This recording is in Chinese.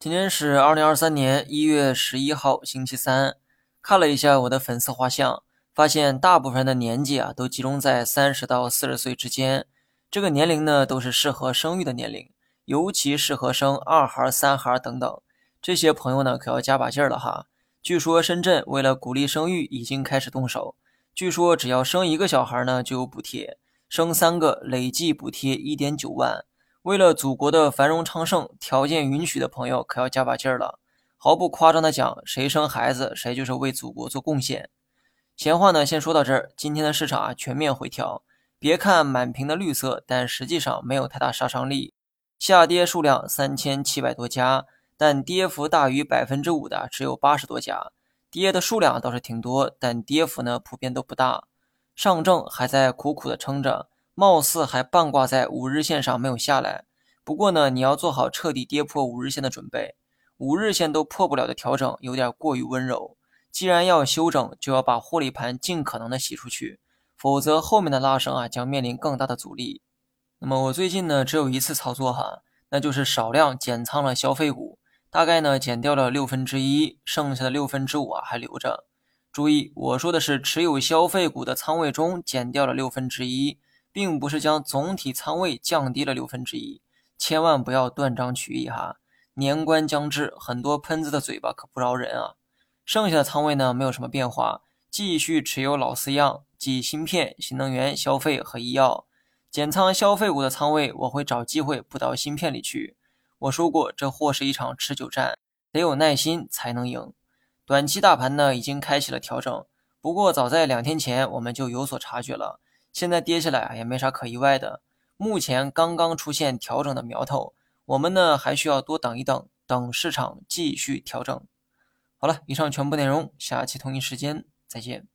今天是二零二三年一月十一号，星期三。看了一下我的粉丝画像，发现大部分的年纪啊都集中在三十到四十岁之间。这个年龄呢都是适合生育的年龄，尤其适合生二孩、三孩等等。这些朋友呢可要加把劲儿了哈。据说深圳为了鼓励生育，已经开始动手。据说只要生一个小孩呢就有补贴，生三个累计补贴一点九万。为了祖国的繁荣昌盛，条件允许的朋友可要加把劲儿了。毫不夸张的讲，谁生孩子，谁就是为祖国做贡献。闲话呢，先说到这儿。今天的市场啊，全面回调。别看满屏的绿色，但实际上没有太大杀伤力。下跌数量三千七百多家，但跌幅大于百分之五的只有八十多家。跌的数量倒是挺多，但跌幅呢，普遍都不大。上证还在苦苦的撑着。貌似还半挂在五日线上没有下来，不过呢，你要做好彻底跌破五日线的准备。五日线都破不了的调整有点过于温柔。既然要修整，就要把获利盘尽可能的洗出去，否则后面的拉升啊将面临更大的阻力。那么我最近呢只有一次操作哈，那就是少量减仓了消费股，大概呢减掉了六分之一，剩下的六分之五啊还留着。注意，我说的是持有消费股的仓位中减掉了六分之一。并不是将总体仓位降低了六分之一，千万不要断章取义哈！年关将至，很多喷子的嘴巴可不饶人啊！剩下的仓位呢，没有什么变化，继续持有老四样，即芯片、新能源、消费和医药。减仓消费股的仓位，我会找机会补到芯片里去。我说过，这货是一场持久战，得有耐心才能赢。短期大盘呢，已经开启了调整，不过早在两天前我们就有所察觉了。现在跌下来啊，也没啥可意外的。目前刚刚出现调整的苗头，我们呢，还需要多等一等等市场继续调整。好了，以上全部内容，下期同一时间再见。